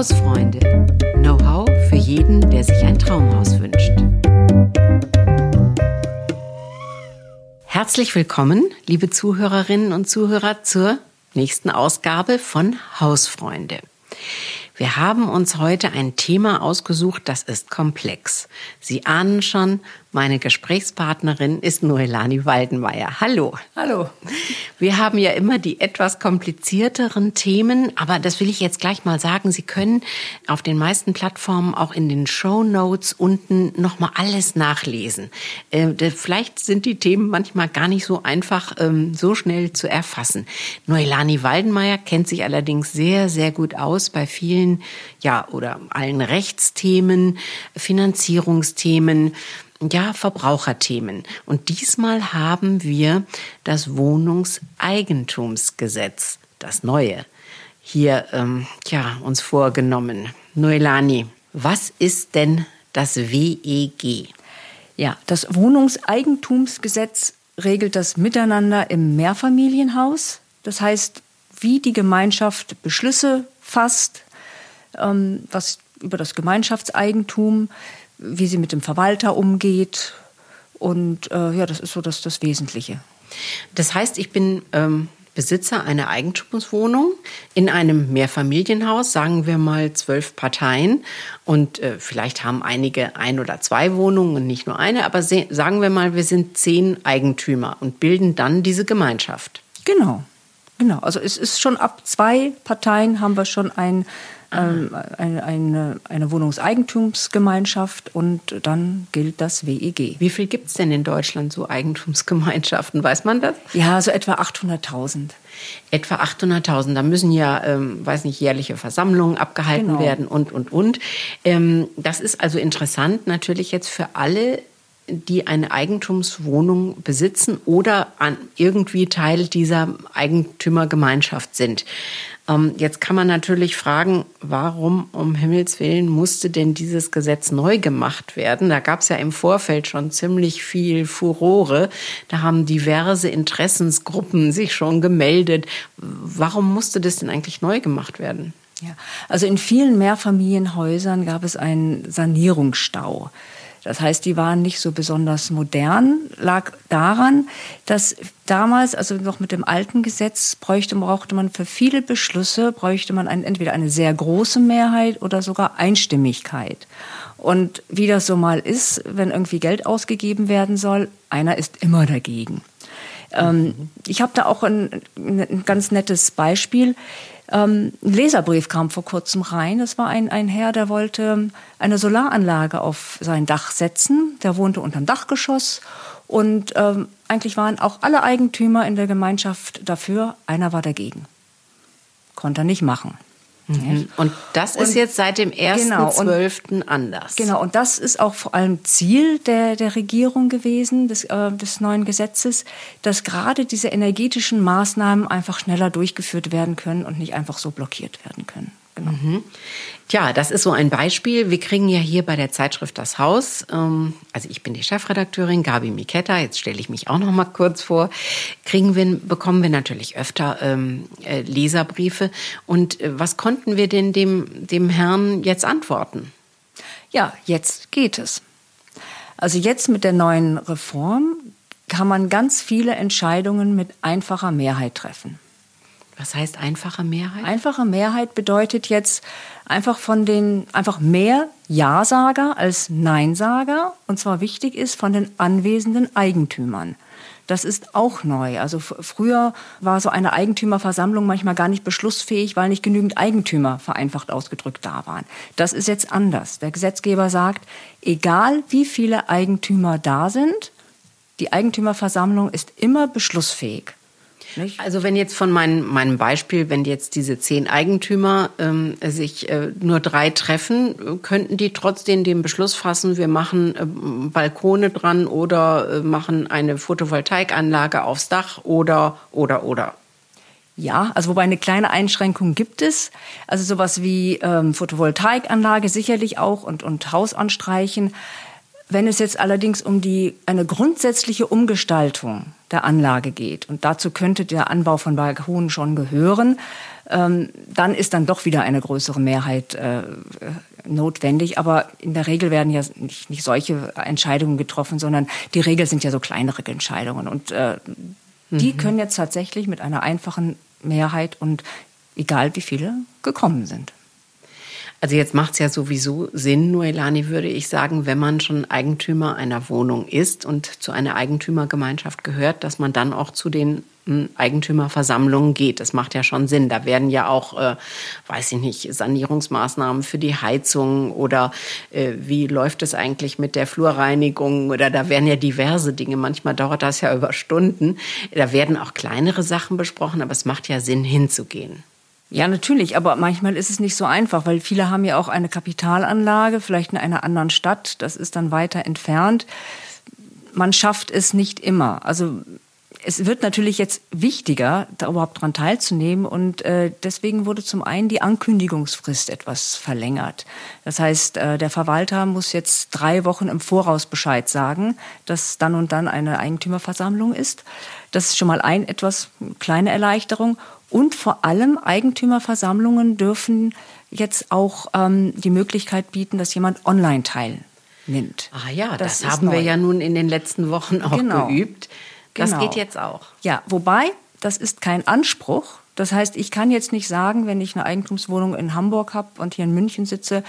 Hausfreunde. Know-how für jeden, der sich ein Traumhaus wünscht. Herzlich willkommen, liebe Zuhörerinnen und Zuhörer, zur nächsten Ausgabe von Hausfreunde. Wir haben uns heute ein Thema ausgesucht, das ist komplex. Sie ahnen schon, meine Gesprächspartnerin ist Noelani Waldenmeier. Hallo. Hallo. Wir haben ja immer die etwas komplizierteren Themen, aber das will ich jetzt gleich mal sagen. Sie können auf den meisten Plattformen auch in den Show Notes unten nochmal alles nachlesen. Äh, vielleicht sind die Themen manchmal gar nicht so einfach, ähm, so schnell zu erfassen. Noelani Waldenmeier kennt sich allerdings sehr, sehr gut aus bei vielen, ja, oder allen Rechtsthemen, Finanzierungsthemen, ja, Verbraucherthemen. Und diesmal haben wir das Wohnungseigentumsgesetz, das neue, hier ähm, ja, uns vorgenommen. Noelani, was ist denn das WEG? Ja, das Wohnungseigentumsgesetz regelt das Miteinander im Mehrfamilienhaus. Das heißt, wie die Gemeinschaft Beschlüsse fasst, ähm, was über das Gemeinschaftseigentum, wie sie mit dem Verwalter umgeht. Und äh, ja, das ist so das, das Wesentliche. Das heißt, ich bin ähm, Besitzer einer Eigentumswohnung in einem Mehrfamilienhaus, sagen wir mal zwölf Parteien. Und äh, vielleicht haben einige ein oder zwei Wohnungen und nicht nur eine, aber sagen wir mal, wir sind zehn Eigentümer und bilden dann diese Gemeinschaft. Genau. Genau, also es ist schon ab zwei Parteien haben wir schon ein ähm, eine, eine, eine Wohnungseigentumsgemeinschaft und dann gilt das WEG. Wie viel gibt es denn in Deutschland so Eigentumsgemeinschaften? Weiß man das? Ja, so etwa 800.000. Etwa 800.000. Da müssen ja, ähm, weiß nicht, jährliche Versammlungen abgehalten genau. werden und, und, und. Ähm, das ist also interessant natürlich jetzt für alle, die eine Eigentumswohnung besitzen oder an irgendwie Teil dieser Eigentümergemeinschaft sind. Ähm, jetzt kann man natürlich fragen, warum um Himmels Willen musste denn dieses Gesetz neu gemacht werden? Da gab es ja im Vorfeld schon ziemlich viel Furore. Da haben diverse Interessensgruppen sich schon gemeldet. Warum musste das denn eigentlich neu gemacht werden? Ja, also in vielen Mehrfamilienhäusern gab es einen Sanierungsstau. Das heißt, die waren nicht so besonders modern, lag daran, dass damals, also noch mit dem alten Gesetz, bräuchte, brauchte man für viele Beschlüsse, bräuchte man ein, entweder eine sehr große Mehrheit oder sogar Einstimmigkeit. Und wie das so mal ist, wenn irgendwie Geld ausgegeben werden soll, einer ist immer dagegen. Ähm, ich habe da auch ein, ein ganz nettes Beispiel. Ähm, ein Leserbrief kam vor kurzem rein. Das war ein, ein Herr, der wollte eine Solaranlage auf sein Dach setzen. Der wohnte unterm Dachgeschoss und ähm, eigentlich waren auch alle Eigentümer in der Gemeinschaft dafür. Einer war dagegen. Konnte er nicht machen. Mhm. Und das ist und, jetzt seit dem 1.12. Genau, anders. Genau, und das ist auch vor allem Ziel der, der Regierung gewesen, des, äh, des neuen Gesetzes, dass gerade diese energetischen Maßnahmen einfach schneller durchgeführt werden können und nicht einfach so blockiert werden können. Genau. Mhm. Tja, das ist so ein Beispiel. Wir kriegen ja hier bei der Zeitschrift Das Haus, ähm, also ich bin die Chefredakteurin, Gabi Miketta, jetzt stelle ich mich auch noch mal kurz vor, kriegen wir, bekommen wir natürlich öfter ähm, äh, Leserbriefe. Und äh, was konnten wir denn dem, dem Herrn jetzt antworten? Ja, jetzt geht es. Also jetzt mit der neuen Reform kann man ganz viele Entscheidungen mit einfacher Mehrheit treffen. Was heißt einfache Mehrheit? Einfache Mehrheit bedeutet jetzt einfach von den, einfach mehr Ja-Sager als Nein-Sager. Und zwar wichtig ist von den anwesenden Eigentümern. Das ist auch neu. Also früher war so eine Eigentümerversammlung manchmal gar nicht beschlussfähig, weil nicht genügend Eigentümer vereinfacht ausgedrückt da waren. Das ist jetzt anders. Der Gesetzgeber sagt, egal wie viele Eigentümer da sind, die Eigentümerversammlung ist immer beschlussfähig. Nicht? Also wenn jetzt von meinem, meinem Beispiel, wenn jetzt diese zehn Eigentümer ähm, sich äh, nur drei treffen, könnten die trotzdem den Beschluss fassen, wir machen äh, Balkone dran oder äh, machen eine Photovoltaikanlage aufs Dach oder, oder, oder. Ja, also wobei eine kleine Einschränkung gibt es. Also sowas wie ähm, Photovoltaikanlage sicherlich auch und, und Haus anstreichen. Wenn es jetzt allerdings um die, eine grundsätzliche Umgestaltung der Anlage geht, und dazu könnte der Anbau von Balkonen schon gehören, ähm, dann ist dann doch wieder eine größere Mehrheit äh, notwendig. Aber in der Regel werden ja nicht, nicht solche Entscheidungen getroffen, sondern die Regel sind ja so kleinere Entscheidungen. Und äh, mhm. die können jetzt tatsächlich mit einer einfachen Mehrheit und egal wie viele gekommen sind. Also jetzt macht es ja sowieso Sinn, Noelani, würde ich sagen, wenn man schon Eigentümer einer Wohnung ist und zu einer Eigentümergemeinschaft gehört, dass man dann auch zu den hm, Eigentümerversammlungen geht. Das macht ja schon Sinn. Da werden ja auch, äh, weiß ich nicht, Sanierungsmaßnahmen für die Heizung oder äh, wie läuft es eigentlich mit der Flurreinigung oder da werden ja diverse Dinge. Manchmal dauert das ja über Stunden. Da werden auch kleinere Sachen besprochen, aber es macht ja Sinn, hinzugehen. Ja, natürlich, aber manchmal ist es nicht so einfach, weil viele haben ja auch eine Kapitalanlage, vielleicht in einer anderen Stadt, das ist dann weiter entfernt. Man schafft es nicht immer. Also es wird natürlich jetzt wichtiger, da überhaupt dran teilzunehmen und äh, deswegen wurde zum einen die Ankündigungsfrist etwas verlängert. Das heißt, äh, der Verwalter muss jetzt drei Wochen im Voraus Bescheid sagen, dass dann und dann eine Eigentümerversammlung ist. Das ist schon mal ein etwas kleine Erleichterung und vor allem Eigentümerversammlungen dürfen jetzt auch ähm, die Möglichkeit bieten, dass jemand online teilnimmt. Ah ja, das, das haben neu. wir ja nun in den letzten Wochen auch genau. geübt. Das genau. geht jetzt auch. Ja, wobei, das ist kein Anspruch. Das heißt, ich kann jetzt nicht sagen, wenn ich eine Eigentumswohnung in Hamburg habe und hier in München sitze,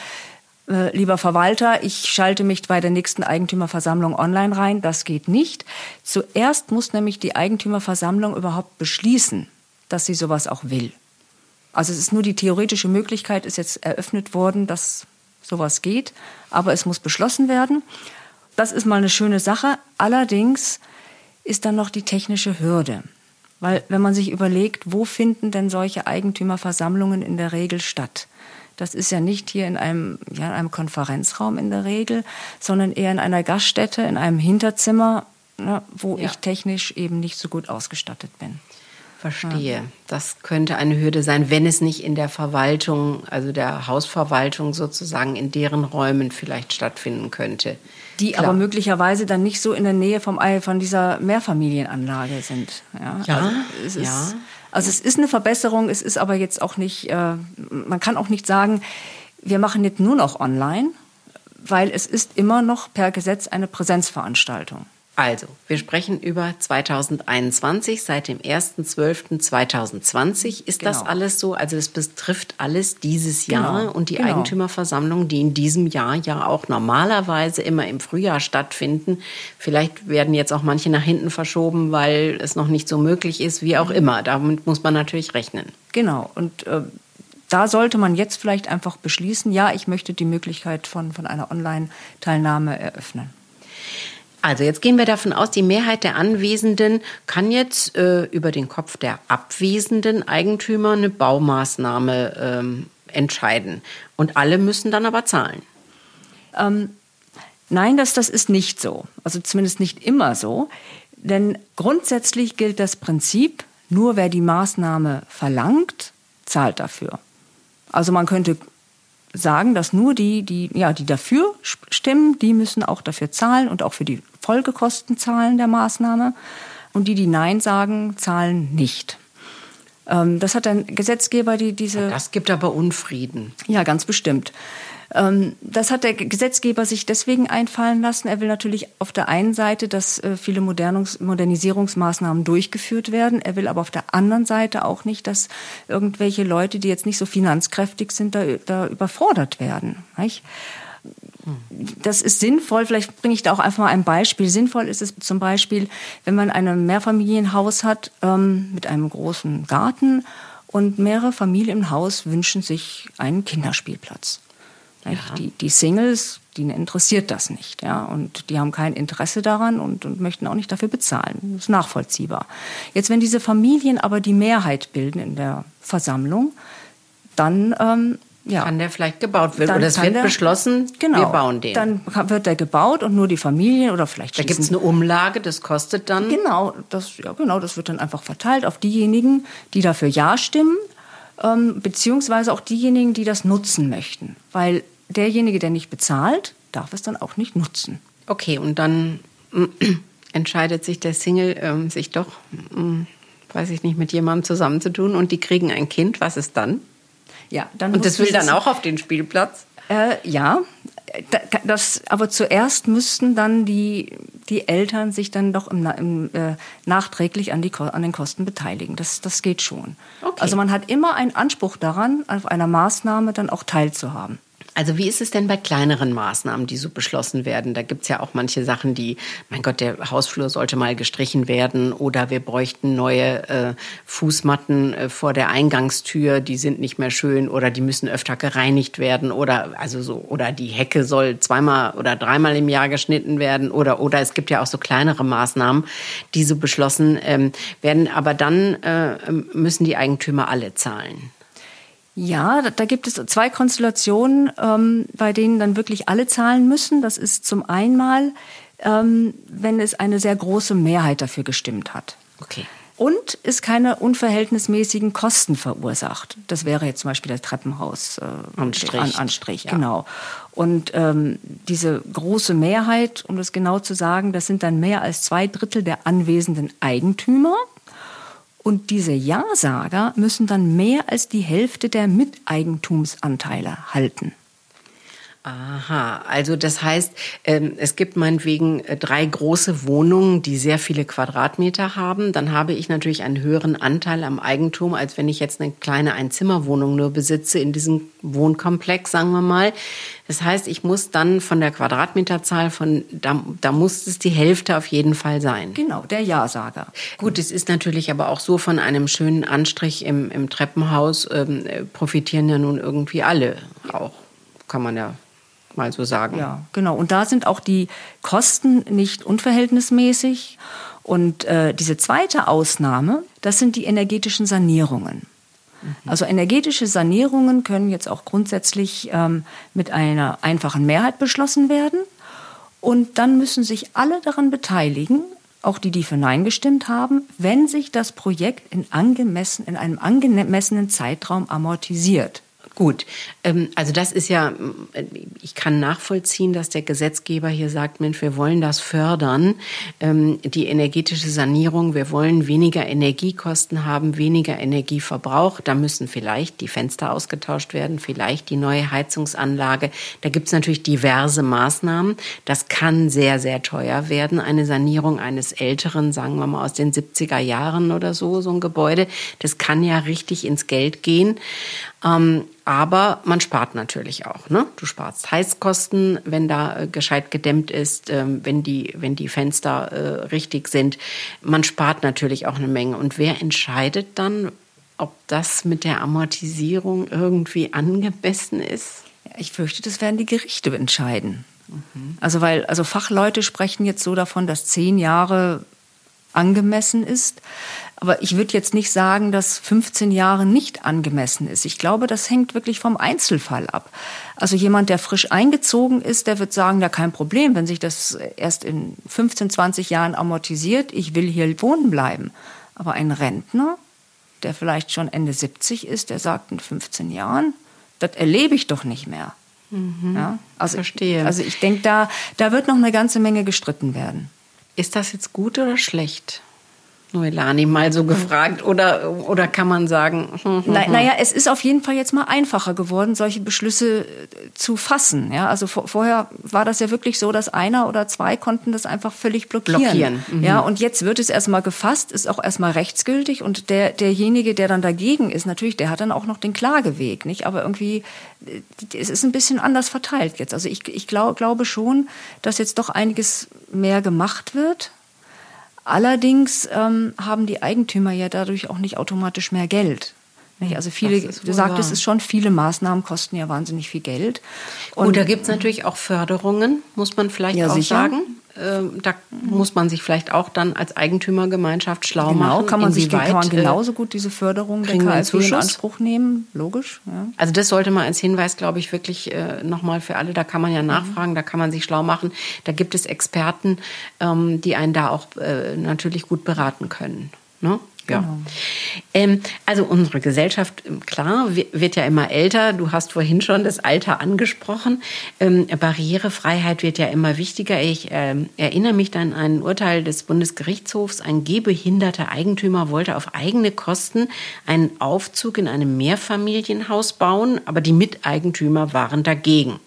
äh, lieber Verwalter, ich schalte mich bei der nächsten Eigentümerversammlung online rein. Das geht nicht. Zuerst muss nämlich die Eigentümerversammlung überhaupt beschließen, dass sie sowas auch will. Also es ist nur die theoretische Möglichkeit, ist jetzt eröffnet worden, dass sowas geht, aber es muss beschlossen werden. Das ist mal eine schöne Sache. Allerdings ist dann noch die technische Hürde. Weil wenn man sich überlegt, wo finden denn solche Eigentümerversammlungen in der Regel statt? Das ist ja nicht hier in einem, ja, in einem Konferenzraum in der Regel, sondern eher in einer Gaststätte, in einem Hinterzimmer, ne, wo ja. ich technisch eben nicht so gut ausgestattet bin. Verstehe. Das könnte eine Hürde sein, wenn es nicht in der Verwaltung, also der Hausverwaltung sozusagen in deren Räumen vielleicht stattfinden könnte. Die Klar. aber möglicherweise dann nicht so in der Nähe vom, von dieser Mehrfamilienanlage sind. Ja, ja. Also, es ist, ja. also es ist eine Verbesserung, es ist aber jetzt auch nicht, äh, man kann auch nicht sagen, wir machen jetzt nur noch online, weil es ist immer noch per Gesetz eine Präsenzveranstaltung. Also, wir sprechen über 2021. Seit dem 1.12.2020 ist genau. das alles so. Also, es betrifft alles dieses Jahr genau. und die genau. Eigentümerversammlungen, die in diesem Jahr ja auch normalerweise immer im Frühjahr stattfinden. Vielleicht werden jetzt auch manche nach hinten verschoben, weil es noch nicht so möglich ist, wie auch mhm. immer. Damit muss man natürlich rechnen. Genau. Und äh, da sollte man jetzt vielleicht einfach beschließen, ja, ich möchte die Möglichkeit von, von einer Online-Teilnahme eröffnen. Also jetzt gehen wir davon aus, die Mehrheit der Anwesenden kann jetzt äh, über den Kopf der abwesenden Eigentümer eine Baumaßnahme ähm, entscheiden. Und alle müssen dann aber zahlen. Ähm, nein, das, das ist nicht so. Also zumindest nicht immer so. Denn grundsätzlich gilt das Prinzip, nur wer die Maßnahme verlangt, zahlt dafür. Also man könnte sagen, dass nur die, die, ja, die dafür stimmen, die müssen auch dafür zahlen und auch für die Folgekosten zahlen der Maßnahme. Und die, die Nein sagen, zahlen nicht. Ähm, das hat ein Gesetzgeber, die diese. Das gibt aber Unfrieden. Ja, ganz bestimmt. Ähm, das hat der Gesetzgeber sich deswegen einfallen lassen. Er will natürlich auf der einen Seite, dass äh, viele Modernisierungsmaßnahmen durchgeführt werden. Er will aber auf der anderen Seite auch nicht, dass irgendwelche Leute, die jetzt nicht so finanzkräftig sind, da, da überfordert werden. Nicht? Das ist sinnvoll, vielleicht bringe ich da auch einfach mal ein Beispiel. Sinnvoll ist es zum Beispiel, wenn man ein Mehrfamilienhaus hat ähm, mit einem großen Garten und mehrere Familien im Haus wünschen sich einen Kinderspielplatz. Ja. Die, die, Singles, die interessiert das nicht, ja, und die haben kein Interesse daran und, und möchten auch nicht dafür bezahlen. Das ist nachvollziehbar. Jetzt, wenn diese Familien aber die Mehrheit bilden in der Versammlung, dann ähm, ja. Kann der vielleicht gebaut werden? Oder es wird der, beschlossen, genau, wir bauen den. Dann wird der gebaut und nur die Familien oder vielleicht Da gibt es eine Umlage, das kostet dann. Genau, das, ja, genau, das wird dann einfach verteilt auf diejenigen, die dafür Ja stimmen, ähm, beziehungsweise auch diejenigen, die das nutzen möchten. Weil derjenige, der nicht bezahlt, darf es dann auch nicht nutzen. Okay, und dann entscheidet sich der Single, ähm, sich doch, ähm, weiß ich nicht, mit jemandem zusammenzutun und die kriegen ein Kind. Was ist dann? Ja, dann und das will dann auch auf den Spielplatz? Äh, ja, das, aber zuerst müssten dann die, die Eltern sich dann doch im, im, äh, nachträglich an, die, an den Kosten beteiligen. Das, das geht schon. Okay. Also man hat immer einen Anspruch daran, auf einer Maßnahme dann auch teilzuhaben. Also wie ist es denn bei kleineren Maßnahmen, die so beschlossen werden? Da gibt es ja auch manche Sachen, die, mein Gott, der Hausflur sollte mal gestrichen werden oder wir bräuchten neue äh, Fußmatten äh, vor der Eingangstür, die sind nicht mehr schön oder die müssen öfter gereinigt werden oder also so oder die Hecke soll zweimal oder dreimal im Jahr geschnitten werden oder oder es gibt ja auch so kleinere Maßnahmen, die so beschlossen ähm, werden, aber dann äh, müssen die Eigentümer alle zahlen. Ja, da gibt es zwei Konstellationen, ähm, bei denen dann wirklich alle zahlen müssen. Das ist zum einen, ähm, wenn es eine sehr große Mehrheit dafür gestimmt hat. Okay. Und es keine unverhältnismäßigen Kosten verursacht. Das wäre jetzt zum Beispiel der Treppenhaus äh, Anstrich. An, Anstrich, ja. genau. Und ähm, diese große Mehrheit, um das genau zu sagen, das sind dann mehr als zwei Drittel der anwesenden Eigentümer. Und diese Ja-Sager müssen dann mehr als die Hälfte der Miteigentumsanteile halten. Aha, also das heißt, ähm, es gibt meinetwegen äh, drei große Wohnungen, die sehr viele Quadratmeter haben. Dann habe ich natürlich einen höheren Anteil am Eigentum, als wenn ich jetzt eine kleine Einzimmerwohnung nur besitze in diesem Wohnkomplex, sagen wir mal. Das heißt, ich muss dann von der Quadratmeterzahl von, da, da muss es die Hälfte auf jeden Fall sein. Genau, der Ja-Sager. Gut, es ist natürlich aber auch so von einem schönen Anstrich im, im Treppenhaus ähm, profitieren ja nun irgendwie alle auch, kann man ja mal so sagen. Ja, genau. Und da sind auch die Kosten nicht unverhältnismäßig. Und äh, diese zweite Ausnahme, das sind die energetischen Sanierungen. Mhm. Also energetische Sanierungen können jetzt auch grundsätzlich ähm, mit einer einfachen Mehrheit beschlossen werden. Und dann müssen sich alle daran beteiligen, auch die, die für Nein gestimmt haben, wenn sich das Projekt in, angemessen, in einem angemessenen Zeitraum amortisiert. Gut, also das ist ja, ich kann nachvollziehen, dass der Gesetzgeber hier sagt, Mensch, wir wollen das fördern, ähm, die energetische Sanierung, wir wollen weniger Energiekosten haben, weniger Energieverbrauch, da müssen vielleicht die Fenster ausgetauscht werden, vielleicht die neue Heizungsanlage. Da gibt es natürlich diverse Maßnahmen. Das kann sehr, sehr teuer werden, eine Sanierung eines älteren, sagen wir mal aus den 70er Jahren oder so, so ein Gebäude. Das kann ja richtig ins Geld gehen. Ähm, aber man spart natürlich auch. Ne? Du sparst Heizkosten, wenn da äh, gescheit gedämmt ist, ähm, wenn, die, wenn die Fenster äh, richtig sind. Man spart natürlich auch eine Menge. Und wer entscheidet dann, ob das mit der Amortisierung irgendwie angemessen ist? Ich fürchte, das werden die Gerichte entscheiden. Mhm. Also weil also Fachleute sprechen jetzt so davon, dass zehn Jahre angemessen ist. Aber ich würde jetzt nicht sagen, dass 15 Jahre nicht angemessen ist. Ich glaube, das hängt wirklich vom Einzelfall ab. Also jemand, der frisch eingezogen ist, der wird sagen, ja kein Problem, wenn sich das erst in 15, 20 Jahren amortisiert, ich will hier wohnen bleiben. Aber ein Rentner, der vielleicht schon Ende 70 ist, der sagt in 15 Jahren, das erlebe ich doch nicht mehr. Mhm, ja? also, Verstehe. Also ich denke, da, da wird noch eine ganze Menge gestritten werden. Ist das jetzt gut oder schlecht? Noelani mal so gefragt oder, oder kann man sagen? Hm, hm, Na, hm. naja, es ist auf jeden Fall jetzt mal einfacher geworden, solche Beschlüsse äh, zu fassen. Ja, also vor, vorher war das ja wirklich so, dass einer oder zwei konnten das einfach völlig blockieren. blockieren. Mhm. Ja, und jetzt wird es erstmal gefasst, ist auch erstmal rechtsgültig und der, derjenige, der dann dagegen ist, natürlich, der hat dann auch noch den Klageweg, nicht? Aber irgendwie, äh, es ist ein bisschen anders verteilt jetzt. Also ich, ich glaub, glaube schon, dass jetzt doch einiges mehr gemacht wird. Allerdings ähm, haben die Eigentümer ja dadurch auch nicht automatisch mehr Geld. Also viele, du sagtest es schon, viele Maßnahmen kosten ja wahnsinnig viel Geld. Und Gut, da gibt es natürlich auch Förderungen, muss man vielleicht ja, auch sicher. sagen. Ähm, da muss man sich vielleicht auch dann als Eigentümergemeinschaft schlau genau, machen. Kann man sich kann man äh, genauso gut diese Förderung der KfW in Anspruch nehmen, logisch. Ja. Also das sollte man als Hinweis, glaube ich, wirklich äh, nochmal für alle, da kann man ja nachfragen, mhm. da kann man sich schlau machen. Da gibt es Experten, ähm, die einen da auch äh, natürlich gut beraten können. Ne? Ja. Genau. Ähm, also unsere Gesellschaft, ähm, klar, wird ja immer älter. Du hast vorhin schon das Alter angesprochen. Ähm, Barrierefreiheit wird ja immer wichtiger. Ich ähm, erinnere mich dann an ein Urteil des Bundesgerichtshofs. Ein gehbehinderter Eigentümer wollte auf eigene Kosten einen Aufzug in einem Mehrfamilienhaus bauen, aber die Miteigentümer waren dagegen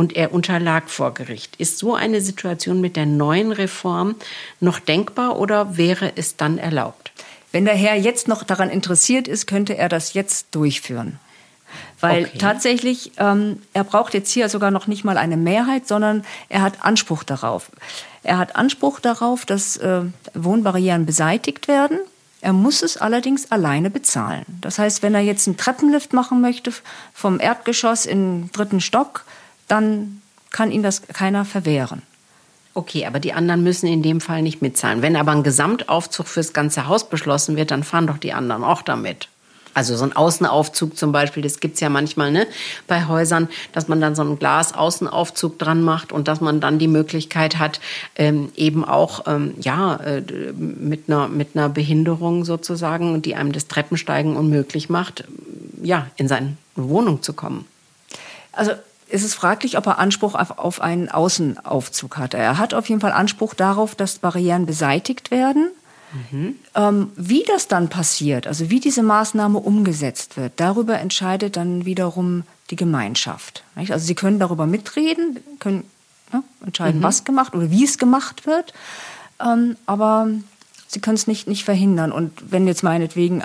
und er unterlag vor Gericht. Ist so eine Situation mit der neuen Reform noch denkbar oder wäre es dann erlaubt? Wenn der Herr jetzt noch daran interessiert ist, könnte er das jetzt durchführen. Weil okay. tatsächlich, ähm, er braucht jetzt hier sogar noch nicht mal eine Mehrheit, sondern er hat Anspruch darauf. Er hat Anspruch darauf, dass äh, Wohnbarrieren beseitigt werden. Er muss es allerdings alleine bezahlen. Das heißt, wenn er jetzt einen Treppenlift machen möchte vom Erdgeschoss in den dritten Stock, dann kann ihn das keiner verwehren. Okay, aber die anderen müssen in dem Fall nicht mitzahlen. Wenn aber ein Gesamtaufzug fürs ganze Haus beschlossen wird, dann fahren doch die anderen auch damit. Also so ein Außenaufzug zum Beispiel, das gibt's ja manchmal ne, bei Häusern, dass man dann so einen Glas-Außenaufzug dran macht und dass man dann die Möglichkeit hat, ähm, eben auch ähm, ja, äh, mit, einer, mit einer Behinderung sozusagen, die einem das Treppensteigen unmöglich macht, ja, in seine Wohnung zu kommen. Also ist es fraglich, ob er Anspruch auf einen Außenaufzug hat. Er hat auf jeden Fall Anspruch darauf, dass Barrieren beseitigt werden. Mhm. Ähm, wie das dann passiert, also wie diese Maßnahme umgesetzt wird, darüber entscheidet dann wiederum die Gemeinschaft. Nicht? Also Sie können darüber mitreden, können ne, entscheiden, mhm. was gemacht oder wie es gemacht wird, ähm, aber Sie können es nicht, nicht verhindern. Und wenn jetzt meinetwegen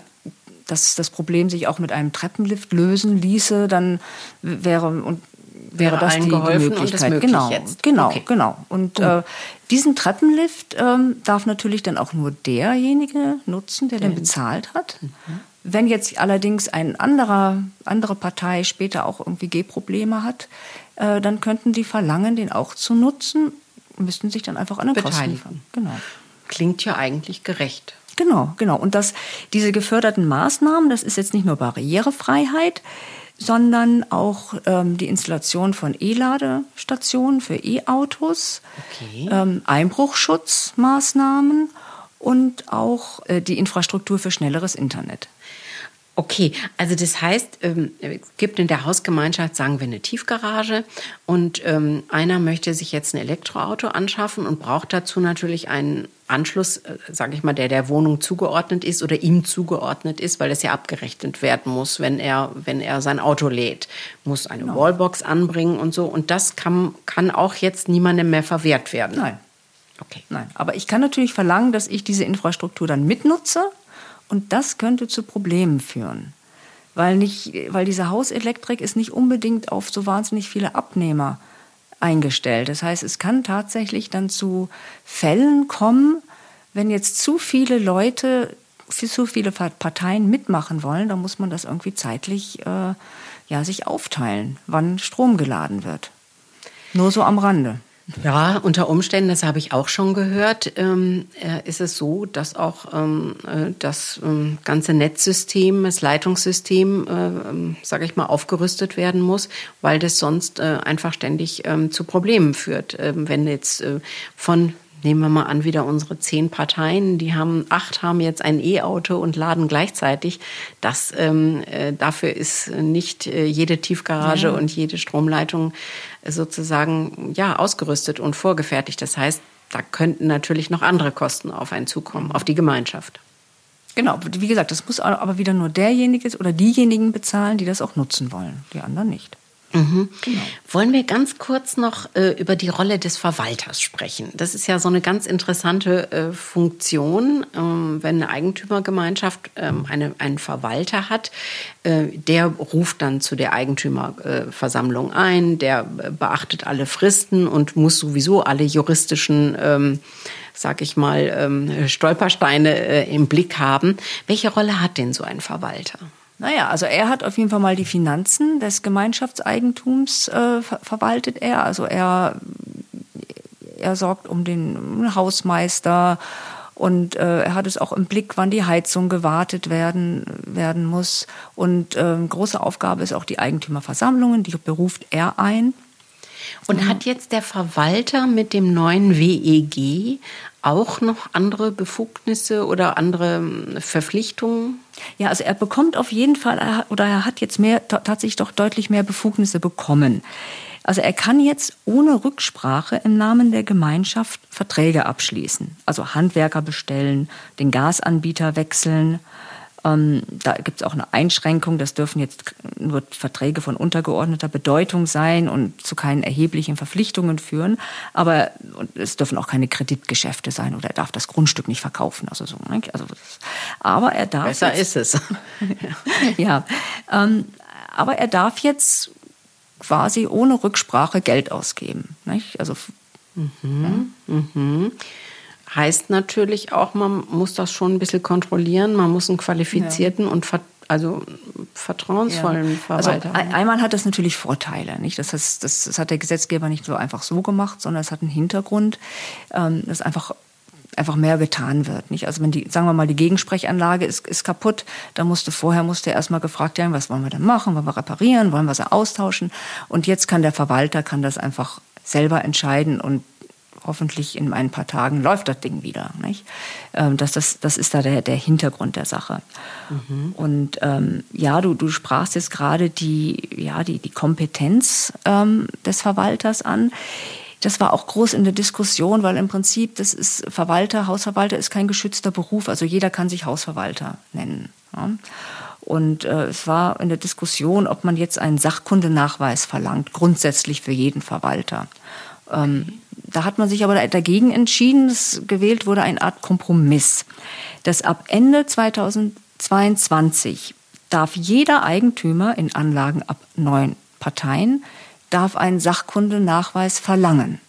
dass das Problem sich auch mit einem Treppenlift lösen ließe, dann wäre und wäre das die, geholfen die Möglichkeit. Und genau, jetzt. genau, okay. genau. Und äh, diesen Treppenlift ähm, darf natürlich dann auch nur derjenige nutzen, der den, den bezahlt hat. Mhm. Wenn jetzt allerdings eine anderer, andere Partei später auch irgendwie Gehprobleme hat, äh, dann könnten die verlangen, den auch zu nutzen, müssten sich dann einfach an den Kosten Genau. Klingt ja eigentlich gerecht. Genau, genau. Und das, diese geförderten Maßnahmen, das ist jetzt nicht nur Barrierefreiheit, sondern auch ähm, die Installation von E-Ladestationen für E-Autos, okay. ähm, Einbruchschutzmaßnahmen und auch äh, die Infrastruktur für schnelleres Internet. Okay, also das heißt, ähm, es gibt in der Hausgemeinschaft, sagen wir, eine Tiefgarage und ähm, einer möchte sich jetzt ein Elektroauto anschaffen und braucht dazu natürlich einen Anschluss, äh, sage ich mal, der der Wohnung zugeordnet ist oder ihm zugeordnet ist, weil das ja abgerechnet werden muss, wenn er, wenn er sein Auto lädt, muss eine genau. Wallbox anbringen und so. Und das kann, kann auch jetzt niemandem mehr verwehrt werden. Nein. Okay. Nein. Aber ich kann natürlich verlangen, dass ich diese Infrastruktur dann mitnutze und das könnte zu Problemen führen. Weil, nicht, weil diese Hauselektrik ist nicht unbedingt auf so wahnsinnig viele Abnehmer eingestellt. Das heißt, es kann tatsächlich dann zu Fällen kommen, wenn jetzt zu viele Leute, zu viele Parteien mitmachen wollen, dann muss man das irgendwie zeitlich äh, ja, sich aufteilen, wann Strom geladen wird. Nur so am Rande. Ja, unter Umständen, das habe ich auch schon gehört, ähm, äh, ist es so, dass auch ähm, äh, das ähm, ganze Netzsystem, das Leitungssystem, äh, sage ich mal, aufgerüstet werden muss, weil das sonst äh, einfach ständig zu Problemen führt. Wenn jetzt von Nehmen wir mal an, wieder unsere zehn Parteien, die haben acht haben jetzt ein E-Auto und laden gleichzeitig. Das ähm, äh, dafür ist nicht äh, jede Tiefgarage ja. und jede Stromleitung sozusagen ja ausgerüstet und vorgefertigt. Das heißt, da könnten natürlich noch andere Kosten auf einen zukommen, auf die Gemeinschaft. Genau, wie gesagt, das muss aber wieder nur derjenige oder diejenigen bezahlen, die das auch nutzen wollen, die anderen nicht. Mhm. Genau. Wollen wir ganz kurz noch äh, über die Rolle des Verwalters sprechen? Das ist ja so eine ganz interessante äh, Funktion, ähm, wenn eine Eigentümergemeinschaft ähm, eine, einen Verwalter hat. Äh, der ruft dann zu der Eigentümerversammlung ein, der beachtet alle Fristen und muss sowieso alle juristischen ähm, sag ich mal, ähm, Stolpersteine äh, im Blick haben. Welche Rolle hat denn so ein Verwalter? Naja, also er hat auf jeden Fall mal die Finanzen des Gemeinschaftseigentums äh, ver verwaltet er. Also er, er sorgt um den Hausmeister und äh, er hat es auch im Blick, wann die Heizung gewartet werden, werden muss. Und äh, große Aufgabe ist auch die Eigentümerversammlungen, die beruft er ein. Und hat jetzt der Verwalter mit dem neuen WEG auch noch andere Befugnisse oder andere ähm, Verpflichtungen? Ja, also er bekommt auf jeden Fall oder er hat jetzt mehr tatsächlich doch deutlich mehr Befugnisse bekommen. Also er kann jetzt ohne Rücksprache im Namen der Gemeinschaft Verträge abschließen. Also Handwerker bestellen, den Gasanbieter wechseln. Ähm, da gibt es auch eine Einschränkung. Das dürfen jetzt nur Verträge von untergeordneter Bedeutung sein und zu keinen erheblichen Verpflichtungen führen. Aber es dürfen auch keine Kreditgeschäfte sein oder er darf das Grundstück nicht verkaufen. Also so, ne? also, aber er darf. Besser jetzt, ist es. ja. Ähm, aber er darf jetzt quasi ohne Rücksprache Geld ausgeben. Nicht? Also, mhm, ja. mhm. Heißt natürlich auch, man muss das schon ein bisschen kontrollieren. Man muss einen qualifizierten ja. und also vertrauensvollen ja. Also Verwalter. Also einmal hat das natürlich Vorteile, nicht? Das, heißt, das, das, hat der Gesetzgeber nicht so einfach so gemacht, sondern es hat einen Hintergrund, ähm, dass einfach einfach mehr getan wird. Nicht? Also wenn die, sagen wir mal, die Gegensprechanlage ist, ist kaputt, dann musste vorher musste erstmal gefragt werden, was wollen wir denn machen? Wollen wir reparieren? Wollen wir sie austauschen? Und jetzt kann der Verwalter kann das einfach selber entscheiden und hoffentlich in ein paar Tagen läuft das Ding wieder. Nicht? Ähm, das, das, das ist da der, der Hintergrund der Sache. Mhm. Und ähm, ja, du, du sprachst jetzt gerade die, ja, die, die Kompetenz ähm, des Verwalters an. Das war auch groß in der Diskussion, weil im Prinzip das ist Verwalter, Hausverwalter ist kein geschützter Beruf. Also jeder kann sich Hausverwalter nennen. Ja. Und äh, es war in der Diskussion, ob man jetzt einen Sachkundenachweis verlangt, grundsätzlich für jeden Verwalter. Ähm, da hat man sich aber dagegen entschieden. Es gewählt wurde eine Art Kompromiss, dass ab Ende 2022 darf jeder Eigentümer in Anlagen ab neun Parteien darf einen Sachkundenachweis verlangen.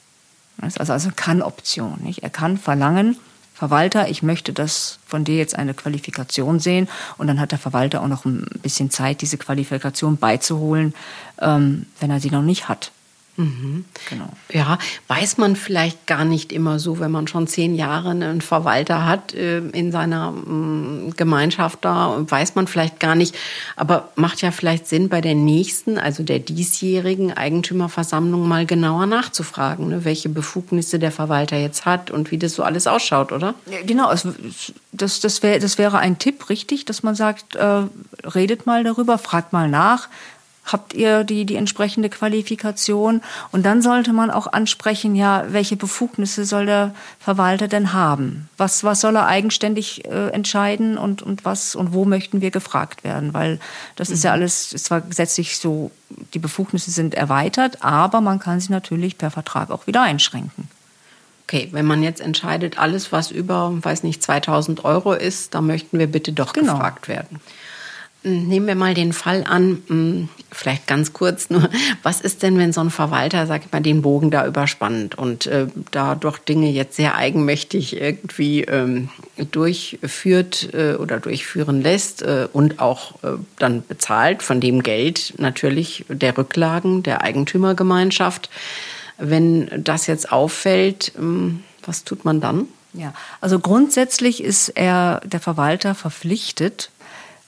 Das ist also kann Option. Nicht? Er kann verlangen, Verwalter, ich möchte das von dir jetzt eine Qualifikation sehen. Und dann hat der Verwalter auch noch ein bisschen Zeit, diese Qualifikation beizuholen, ähm, wenn er sie noch nicht hat. Mhm. Genau. Ja, weiß man vielleicht gar nicht immer so, wenn man schon zehn Jahre einen Verwalter hat äh, in seiner mm, Gemeinschaft da, weiß man vielleicht gar nicht. Aber macht ja vielleicht Sinn, bei der nächsten, also der diesjährigen Eigentümerversammlung mal genauer nachzufragen, ne, welche Befugnisse der Verwalter jetzt hat und wie das so alles ausschaut, oder? Genau, es, das, das, wär, das wäre ein Tipp, richtig, dass man sagt, äh, redet mal darüber, fragt mal nach habt ihr die, die entsprechende Qualifikation? Und dann sollte man auch ansprechen, ja, welche Befugnisse soll der Verwalter denn haben? Was, was soll er eigenständig äh, entscheiden und, und was und wo möchten wir gefragt werden? Weil das ist ja mhm. alles, ist zwar gesetzlich so, die Befugnisse sind erweitert, aber man kann sie natürlich per Vertrag auch wieder einschränken. Okay, wenn man jetzt entscheidet, alles, was über, weiß nicht, 2000 Euro ist, da möchten wir bitte doch genau. gefragt werden. Nehmen wir mal den Fall an, hm, vielleicht ganz kurz nur, was ist denn, wenn so ein Verwalter, sag ich mal, den Bogen da überspannt und äh, da doch Dinge jetzt sehr eigenmächtig irgendwie ähm, durchführt äh, oder durchführen lässt äh, und auch äh, dann bezahlt von dem Geld natürlich der Rücklagen der Eigentümergemeinschaft. Wenn das jetzt auffällt, ähm, was tut man dann? Ja, also grundsätzlich ist er, der Verwalter, verpflichtet,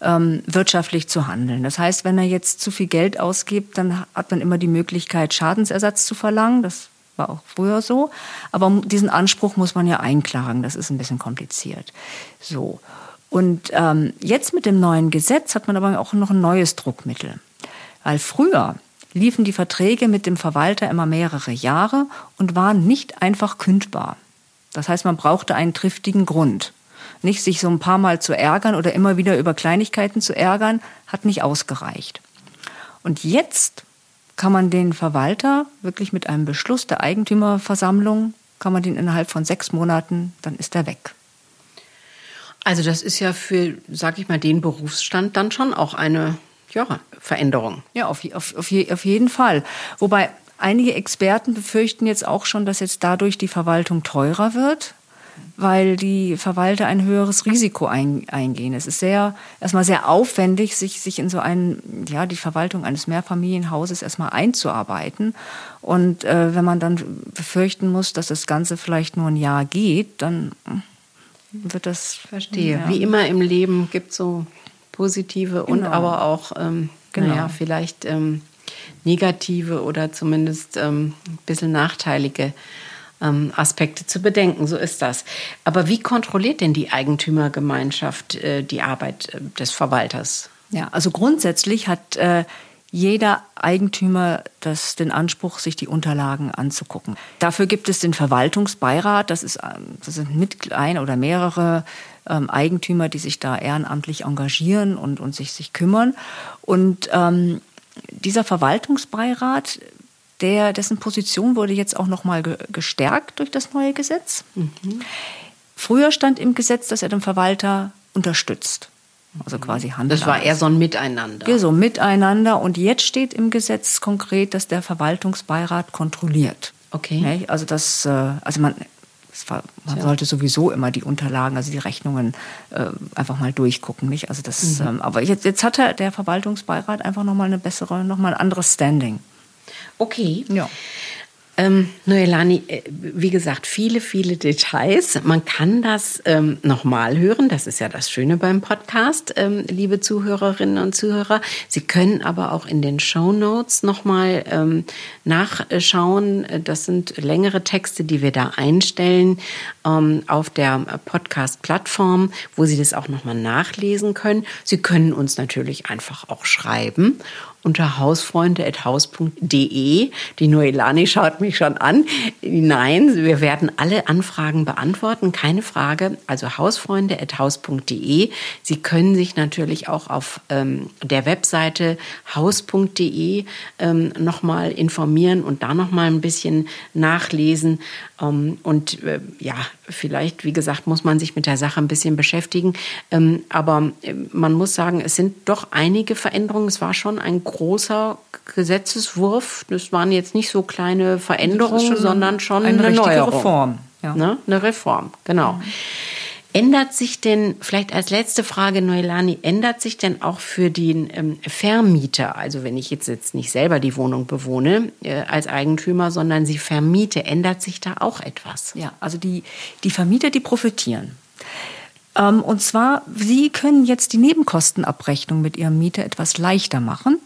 ähm, wirtschaftlich zu handeln. Das heißt, wenn er jetzt zu viel Geld ausgibt, dann hat man immer die Möglichkeit, Schadensersatz zu verlangen. Das war auch früher so. Aber diesen Anspruch muss man ja einklagen. Das ist ein bisschen kompliziert. So. Und ähm, jetzt mit dem neuen Gesetz hat man aber auch noch ein neues Druckmittel. Weil früher liefen die Verträge mit dem Verwalter immer mehrere Jahre und waren nicht einfach kündbar. Das heißt, man brauchte einen triftigen Grund. Nicht sich so ein paar Mal zu ärgern oder immer wieder über Kleinigkeiten zu ärgern, hat nicht ausgereicht. Und jetzt kann man den Verwalter wirklich mit einem Beschluss der Eigentümerversammlung, kann man den innerhalb von sechs Monaten, dann ist er weg. Also das ist ja für, sag ich mal, den Berufsstand dann schon auch eine ja, Veränderung. Ja, auf, auf, auf, auf jeden Fall. Wobei einige Experten befürchten jetzt auch schon, dass jetzt dadurch die Verwaltung teurer wird, weil die Verwalter ein höheres Risiko ein, eingehen. Es ist sehr, erstmal sehr aufwendig, sich, sich in so einen, ja, die Verwaltung eines Mehrfamilienhauses erstmal einzuarbeiten. Und äh, wenn man dann befürchten muss, dass das Ganze vielleicht nur ein Jahr geht, dann wird das. Verstehe. Ja. Wie immer im Leben gibt es so positive genau. und aber auch, ähm, genau. naja, vielleicht ähm, negative oder zumindest ähm, ein bisschen nachteilige ähm, Aspekte zu bedenken. So ist das. Aber wie kontrolliert denn die Eigentümergemeinschaft äh, die Arbeit äh, des Verwalters? Ja, also grundsätzlich hat äh, jeder Eigentümer das, den Anspruch, sich die Unterlagen anzugucken. Dafür gibt es den Verwaltungsbeirat. Das, ist, ähm, das sind mit ein oder mehrere ähm, Eigentümer, die sich da ehrenamtlich engagieren und, und sich, sich kümmern. Und ähm, dieser Verwaltungsbeirat, der, dessen Position wurde jetzt auch noch mal ge gestärkt durch das neue Gesetz. Mhm. Früher stand im Gesetz, dass er den Verwalter unterstützt. Also quasi Hand. Das war eher so ein Miteinander. Ja, so Miteinander. Und jetzt steht im Gesetz konkret, dass der Verwaltungsbeirat kontrolliert. Okay. Also das, äh, also man, war, man sollte sowieso immer die Unterlagen, also die Rechnungen äh, einfach mal durchgucken, nicht? Also das, mhm. ähm, aber jetzt, jetzt hat der Verwaltungsbeirat einfach noch mal eine bessere, noch mal ein anderes Standing. Okay. Ja. Ähm, Noelani, äh, wie gesagt, viele, viele Details. Man kann das ähm, nochmal hören. Das ist ja das Schöne beim Podcast, ähm, liebe Zuhörerinnen und Zuhörer. Sie können aber auch in den Show Notes nochmal ähm, nachschauen. Das sind längere Texte, die wir da einstellen ähm, auf der Podcast-Plattform, wo Sie das auch nochmal nachlesen können. Sie können uns natürlich einfach auch schreiben unter hausfreunde.haus.de. Die Noelani schaut mich schon an. Nein, wir werden alle Anfragen beantworten, keine Frage. Also hausfreunde.haus.de. Sie können sich natürlich auch auf ähm, der Webseite haus.de ähm, nochmal informieren und da nochmal ein bisschen nachlesen. Ähm, und äh, ja, vielleicht, wie gesagt, muss man sich mit der Sache ein bisschen beschäftigen. Ähm, aber äh, man muss sagen, es sind doch einige Veränderungen. Es war schon ein großer Gesetzeswurf. Das waren jetzt nicht so kleine Veränderungen, schon sondern schon eine, eine neue Reform. Ja. Ne? Eine Reform, genau. Mhm. Ändert sich denn, vielleicht als letzte Frage, Noelani, ändert sich denn auch für den ähm, Vermieter, also wenn ich jetzt, jetzt nicht selber die Wohnung bewohne äh, als Eigentümer, sondern sie vermiete, ändert sich da auch etwas? Ja, also die, die Vermieter, die profitieren. Ähm, und zwar, sie können jetzt die Nebenkostenabrechnung mit ihrem Mieter etwas leichter machen.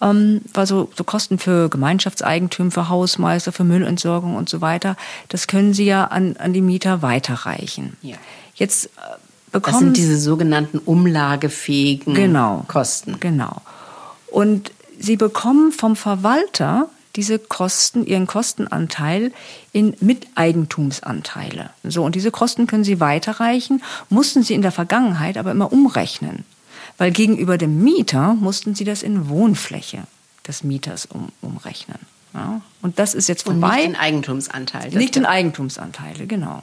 Ähm, also so Kosten für Gemeinschaftseigentum, für Hausmeister, für Müllentsorgung und so weiter, das können sie ja an, an die Mieter weiterreichen. Ja. Jetzt bekommen äh, das sind diese sogenannten umlagefähigen genau, Kosten. Genau. Und sie bekommen vom Verwalter diese Kosten, ihren Kostenanteil in Miteigentumsanteile. So, und diese Kosten können Sie weiterreichen, mussten Sie in der Vergangenheit aber immer umrechnen. Weil gegenüber dem Mieter mussten Sie das in Wohnfläche des Mieters um, umrechnen. Ja, und das ist jetzt vorbei. Und nicht in Eigentumsanteile. Nicht in Eigentumsanteile, genau.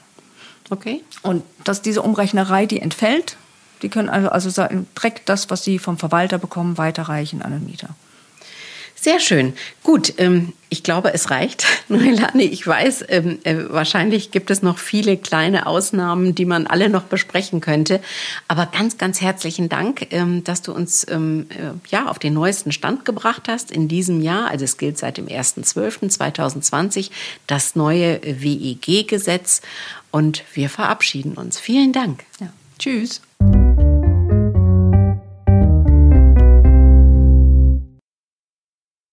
Okay. Und dass diese Umrechnerei, die entfällt, die können also, also direkt das, was sie vom Verwalter bekommen, weiterreichen an den Mieter. Sehr schön. Gut, ähm, ich glaube, es reicht. Noelani, ich weiß, ähm, äh, wahrscheinlich gibt es noch viele kleine Ausnahmen, die man alle noch besprechen könnte. Aber ganz, ganz herzlichen Dank, ähm, dass du uns ähm, äh, ja, auf den neuesten Stand gebracht hast in diesem Jahr. Also es gilt seit dem 1.12.2020 das neue WEG-Gesetz. Und wir verabschieden uns. Vielen Dank. Ja. Tschüss.